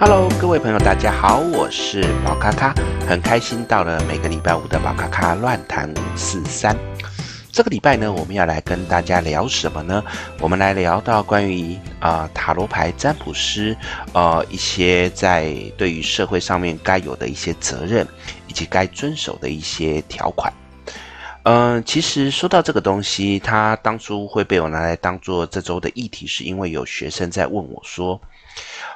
Hello，各位朋友，大家好，我是宝咖咖，很开心到了每个礼拜五的宝咖咖乱谈五四三。这个礼拜呢，我们要来跟大家聊什么呢？我们来聊到关于啊、塔罗牌占卜师呃一些在对于社会上面该有的一些责任，以及该遵守的一些条款。嗯、其实说到这个东西，它当初会被我拿来当做这周的议题，是因为有学生在问我说。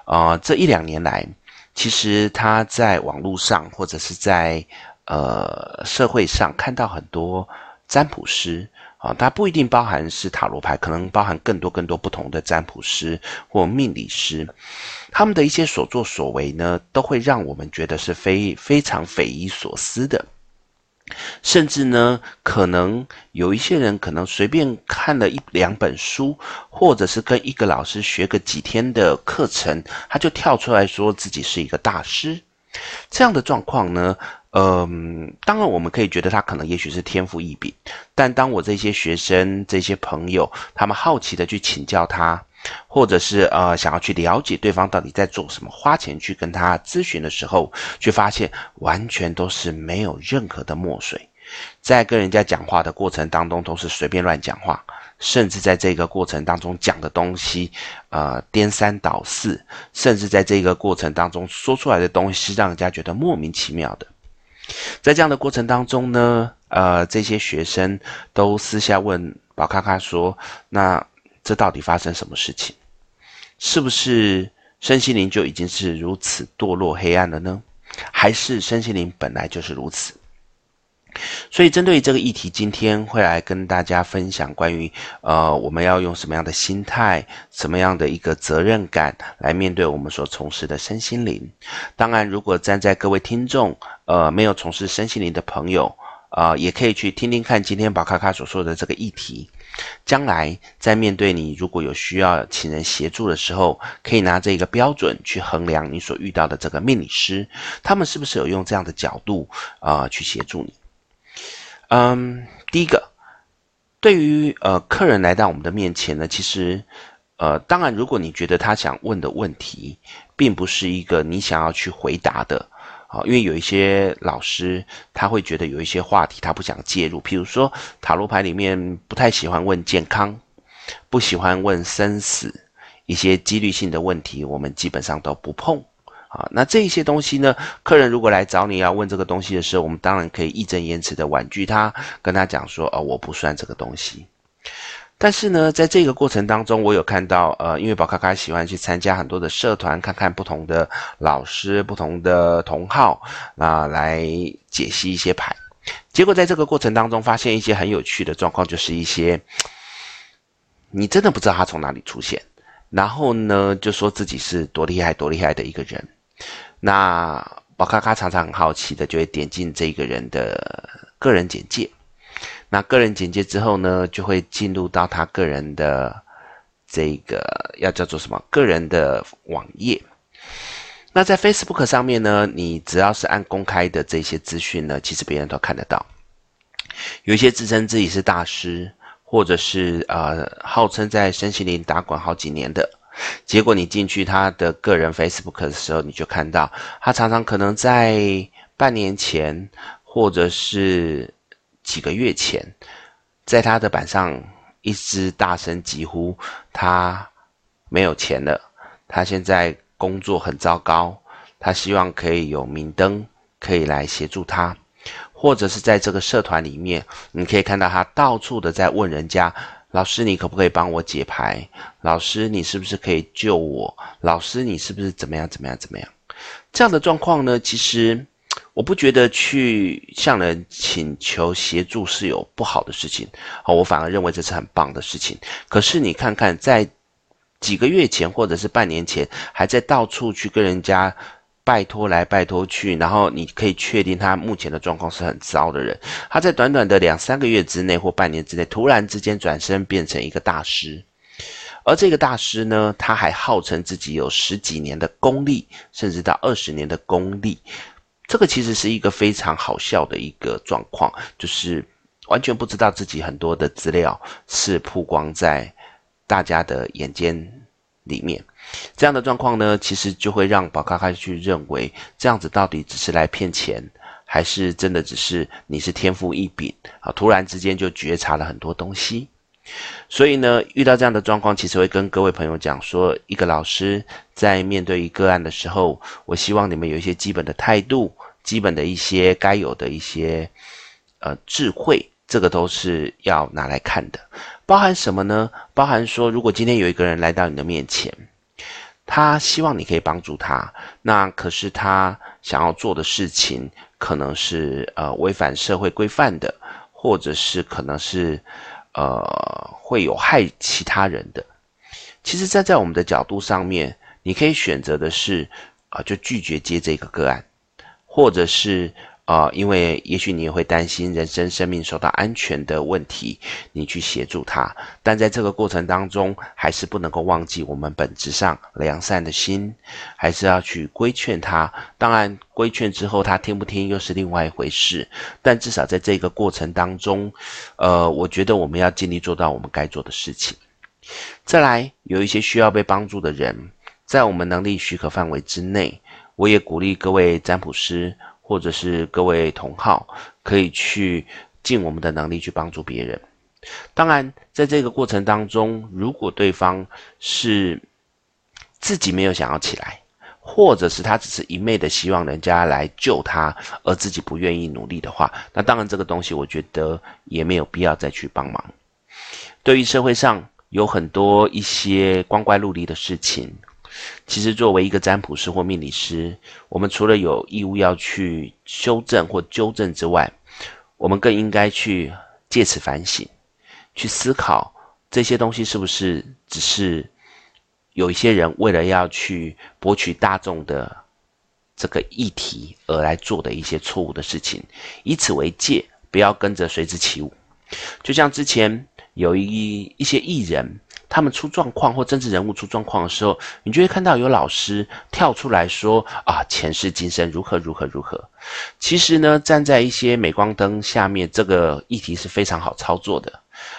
呃，这一两年来，其实他在网络上或者是在呃社会上看到很多占卜师啊，它不一定包含是塔罗牌，可能包含更多更多不同的占卜师或命理师，他们的一些所作所为呢，都会让我们觉得是非非常匪夷所思的。甚至呢，可能有一些人可能随便看了一两本书，或者是跟一个老师学个几天的课程，他就跳出来说自己是一个大师。这样的状况呢，嗯，当然我们可以觉得他可能也许是天赋异禀，但当我这些学生、这些朋友，他们好奇的去请教他。或者是呃想要去了解对方到底在做什么，花钱去跟他咨询的时候，却发现完全都是没有任何的墨水，在跟人家讲话的过程当中都是随便乱讲话，甚至在这个过程当中讲的东西，呃颠三倒四，甚至在这个过程当中说出来的东西是让人家觉得莫名其妙的。在这样的过程当中呢，呃这些学生都私下问宝咖咖说，那。这到底发生什么事情？是不是身心灵就已经是如此堕落黑暗了呢？还是身心灵本来就是如此？所以针对这个议题，今天会来跟大家分享关于呃，我们要用什么样的心态、什么样的一个责任感来面对我们所从事的身心灵。当然，如果站在各位听众呃没有从事身心灵的朋友，呃，也可以去听听看今天宝卡卡所说的这个议题。将来在面对你如果有需要请人协助的时候，可以拿这个标准去衡量你所遇到的这个命理师，他们是不是有用这样的角度啊、去协助你？嗯，第一个，对于呃客人来到我们的面前呢，其实呃当然，如果你觉得他想问的问题，并不是一个你想要去回答的。啊，因为有一些老师他会觉得有一些话题他不想介入，譬如说塔罗牌里面不太喜欢问健康，不喜欢问生死，一些几率性的问题我们基本上都不碰。啊，那这一些东西呢，客人如果来找你要问这个东西的时候，我们当然可以义正言辞的婉拒他，跟他讲说，哦，我不算这个东西。但是呢，在这个过程当中，我有看到，呃，因为宝咖咖喜欢去参加很多的社团，看看不同的老师、不同的同好，啊、来解析一些牌。结果在这个过程当中，发现一些很有趣的状况，就是一些你真的不知道他从哪里出现，然后呢，就说自己是多厉害、多厉害的一个人。那宝咖咖常常很好奇的，就会点进这个人的个人简介。那个人简介之后呢，就会进入到他个人的这个要叫做什么？个人的网页。那在 Facebook 上面呢，你只要是按公开的这些资讯呢，其实别人都看得到。有一些自称自己是大师，或者是呃号称在身心灵打滚好几年的，结果你进去他的个人 Facebook 的时候，你就看到他常常可能在半年前，或者是。几个月前，在他的板上一直大声疾呼，他没有钱了，他现在工作很糟糕，他希望可以有明灯可以来协助他，或者是在这个社团里面，你可以看到他到处的在问人家，老师你可不可以帮我解牌？老师你是不是可以救我？老师你是不是怎么样怎么样怎么样？这样的状况呢，其实。我不觉得去向人请求协助是有不好的事情，好，我反而认为这是很棒的事情。可是你看看，在几个月前或者是半年前，还在到处去跟人家拜托来拜托去，然后你可以确定他目前的状况是很糟的人，他在短短的两三个月之内或半年之内，突然之间转身变成一个大师，而这个大师呢，他还号称自己有十几年的功力，甚至到二十年的功力。这个其实是一个非常好笑的一个状况，就是完全不知道自己很多的资料是曝光在大家的眼间里面。这样的状况呢，其实就会让宝咖咖去认为，这样子到底只是来骗钱，还是真的只是你是天赋异禀啊？突然之间就觉察了很多东西。所以呢，遇到这样的状况，其实会跟各位朋友讲说，一个老师在面对一个案的时候，我希望你们有一些基本的态度，基本的一些该有的一些呃智慧，这个都是要拿来看的。包含什么呢？包含说，如果今天有一个人来到你的面前，他希望你可以帮助他，那可是他想要做的事情，可能是呃违反社会规范的，或者是可能是。呃，会有害其他人的。其实站在我们的角度上面，你可以选择的是，啊、呃，就拒绝接这个个案，或者是。啊、呃，因为也许你也会担心人身生命受到安全的问题，你去协助他，但在这个过程当中，还是不能够忘记我们本质上良善的心，还是要去规劝他。当然，规劝之后他听不听又是另外一回事，但至少在这个过程当中，呃，我觉得我们要尽力做到我们该做的事情。再来，有一些需要被帮助的人，在我们能力许可范围之内，我也鼓励各位占卜师。或者是各位同好，可以去尽我们的能力去帮助别人。当然，在这个过程当中，如果对方是自己没有想要起来，或者是他只是一昧的希望人家来救他，而自己不愿意努力的话，那当然这个东西我觉得也没有必要再去帮忙。对于社会上有很多一些光怪陆离的事情。其实，作为一个占卜师或命理师，我们除了有义务要去修正或纠正之外，我们更应该去借此反省，去思考这些东西是不是只是有一些人为了要去博取大众的这个议题而来做的一些错误的事情，以此为戒，不要跟着随之起舞。就像之前有一一些艺人。他们出状况或政治人物出状况的时候，你就会看到有老师跳出来说：“啊，前世今生如何如何如何。”其实呢，站在一些镁光灯下面，这个议题是非常好操作的。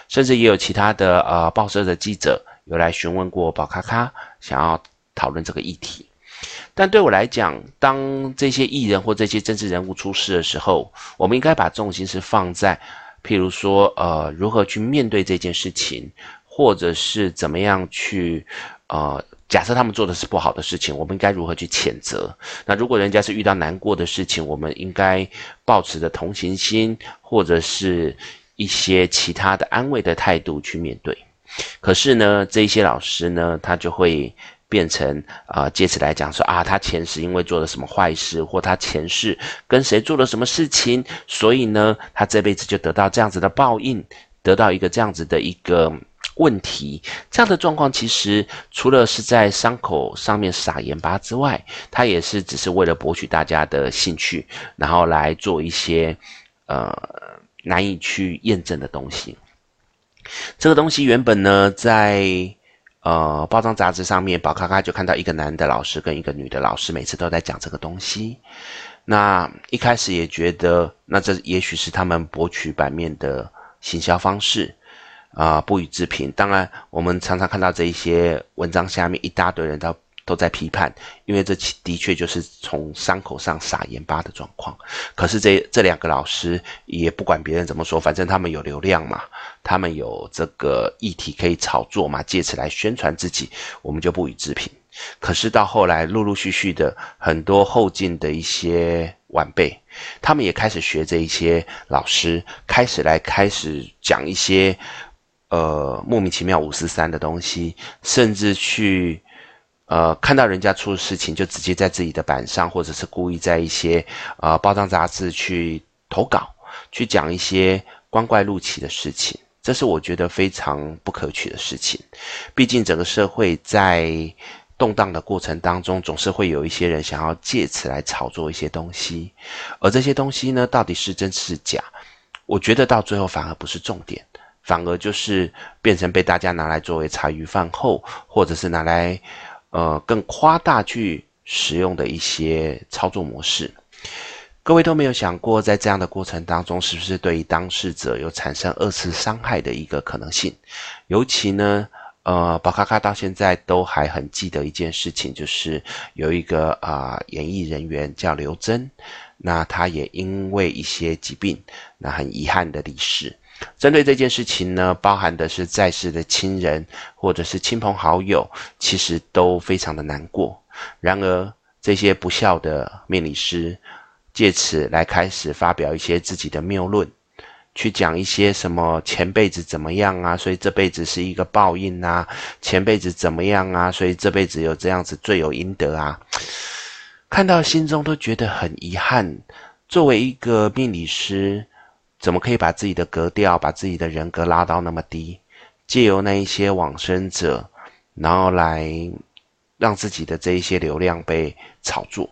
甚至也有其他的呃报社的记者有来询问过宝咖咖，想要讨论这个议题。但对我来讲，当这些艺人或这些政治人物出事的时候，我们应该把重心是放在，譬如说，呃，如何去面对这件事情。或者是怎么样去，呃，假设他们做的是不好的事情，我们应该如何去谴责？那如果人家是遇到难过的事情，我们应该抱持着同情心，或者是一些其他的安慰的态度去面对。可是呢，这一些老师呢，他就会变成啊、借此来讲说啊，他前世因为做了什么坏事，或他前世跟谁做了什么事情，所以呢，他这辈子就得到这样子的报应，得到一个这样子的一个。问题，这样的状况其实除了是在伤口上面撒盐巴之外，他也是只是为了博取大家的兴趣，然后来做一些呃难以去验证的东西。这个东西原本呢，在呃包装杂志上面，宝咖咖就看到一个男的老师跟一个女的老师每次都在讲这个东西。那一开始也觉得，那这也许是他们博取版面的行销方式。啊、不予置评。当然，我们常常看到这一些文章下面一大堆人都都在批判，因为这的确就是从伤口上撒盐巴的状况。可是这这两个老师也不管别人怎么说，反正他们有流量嘛，他们有这个议题可以炒作嘛，借此来宣传自己，我们就不予置评。可是到后来，陆陆续续的很多后进的一些晚辈，他们也开始学这一些老师，开始来开始讲一些。呃，莫名其妙五四三的东西，甚至去呃看到人家出事情，就直接在自己的板上，或者是故意在一些呃报章杂志去投稿，去讲一些光怪陆奇的事情，这是我觉得非常不可取的事情。毕竟整个社会在动荡的过程当中，总是会有一些人想要借此来炒作一些东西，而这些东西呢，到底是真是假？我觉得到最后反而不是重点。反而就是变成被大家拿来作为茶余饭后，或者是拿来，呃，更夸大去使用的一些操作模式。各位都没有想过，在这样的过程当中，是不是对于当事者有产生二次伤害的一个可能性？尤其呢，呃，宝咖咖到现在都还很记得一件事情，就是有一个啊、演艺人员叫刘真，那他也因为一些疾病，那很遗憾的离世。针对这件事情呢，包含的是在世的亲人或者是亲朋好友，其实都非常的难过。然而，这些不孝的命理师借此来开始发表一些自己的谬论。去讲一些什么前辈子怎么样啊，所以这辈子是一个报应啊，前辈子怎么样啊，所以这辈子有这样子罪有应得啊，看到心中都觉得很遗憾。作为一个命理师，怎么可以把自己的格调、把自己的人格拉到那么低？借由那一些往生者，然后来让自己的这一些流量被炒作，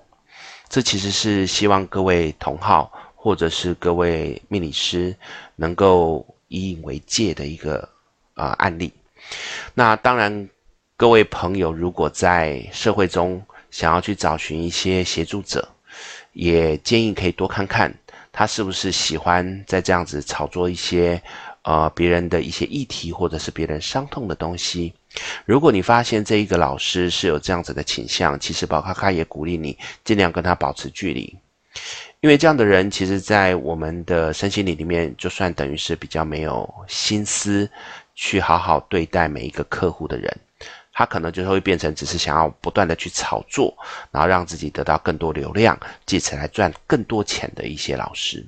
这其实是希望各位同好。或者是各位命理师能够以引为戒的一个啊、案例。那当然，各位朋友如果在社会中想要去找寻一些协助者，也建议可以多看看他是不是喜欢在这样子炒作一些呃别人的一些议题或者是别人伤痛的东西。如果你发现这一个老师是有这样子的倾向，其实宝咖咖也鼓励你尽量跟他保持距离。因为这样的人，其实，在我们的身心灵里面，就算等于是比较没有心思去好好对待每一个客户的人，他可能就会变成只是想要不断的去炒作，然后让自己得到更多流量，借此来赚更多钱的一些老师。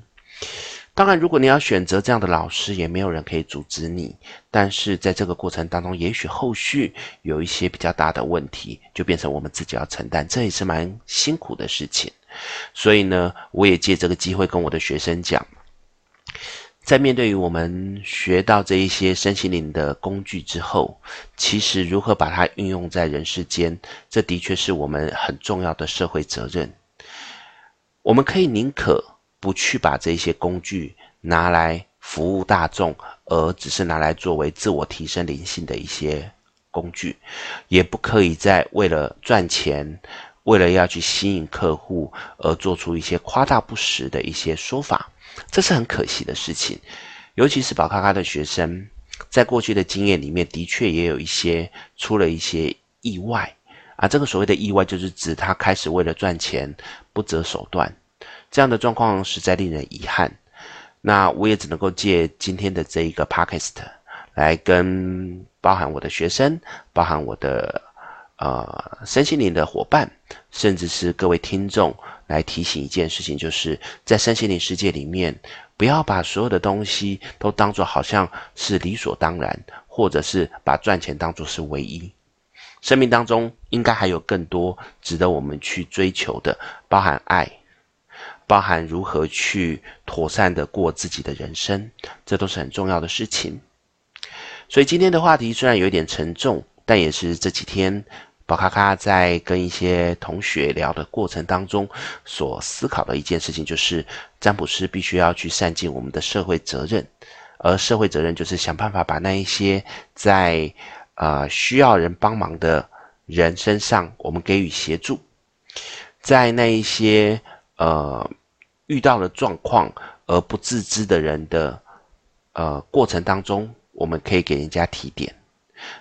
当然，如果你要选择这样的老师，也没有人可以阻止你。但是在这个过程当中，也许后续有一些比较大的问题，就变成我们自己要承担，这也是蛮辛苦的事情。所以呢，我也借这个机会跟我的学生讲，在面对于我们学到这一些身心灵的工具之后，其实如何把它运用在人世间，这的确是我们很重要的社会责任。我们可以宁可不去把这些工具拿来服务大众，而只是拿来作为自我提升灵性的一些工具，也不可以再为了赚钱。为了要去吸引客户而做出一些夸大不实的一些说法，这是很可惜的事情。尤其是宝咖咖的学生，在过去的经验里面，的确也有一些出了一些意外啊。这个所谓的意外，就是指他开始为了赚钱不择手段，这样的状况实在令人遗憾。那我也只能够借今天的这一个 podcast 来跟包含我的学生，包含我的。呃，身心灵的伙伴，甚至是各位听众，来提醒一件事情，就是在身心灵世界里面，不要把所有的东西都当作好像是理所当然，或者是把赚钱当作是唯一。生命当中应该还有更多值得我们去追求的，包含爱，包含如何去妥善的过自己的人生，这都是很重要的事情。所以今天的话题虽然有一点沉重，但也是这几天。宝咖咖在跟一些同学聊的过程当中，所思考的一件事情，就是占卜师必须要去善尽我们的社会责任，而社会责任就是想办法把那一些在呃需要人帮忙的人身上，我们给予协助，在那一些呃遇到了状况而不自知的人的呃过程当中，我们可以给人家提点，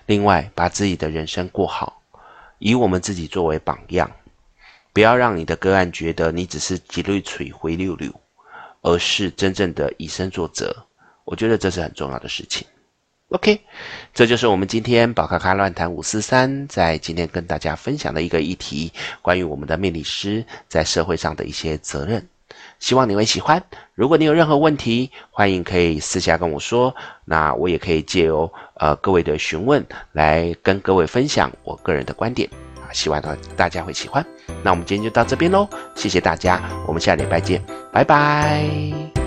另外把自己的人生过好。以我们自己作为榜样，不要让你的个案觉得你只是几缕水灰溜溜，而是真正的以身作则。我觉得这是很重要的事情。OK，这就是我们今天宝咖咖乱谈五四三在今天跟大家分享的一个议题，关于我们的命理师在社会上的一些责任。希望你会喜欢。如果你有任何问题，欢迎可以私下跟我说。那我也可以借由呃各位的询问来跟各位分享我个人的观点啊，希望大家会喜欢。那我们今天就到这边喽，谢谢大家，我们下礼拜见，拜拜。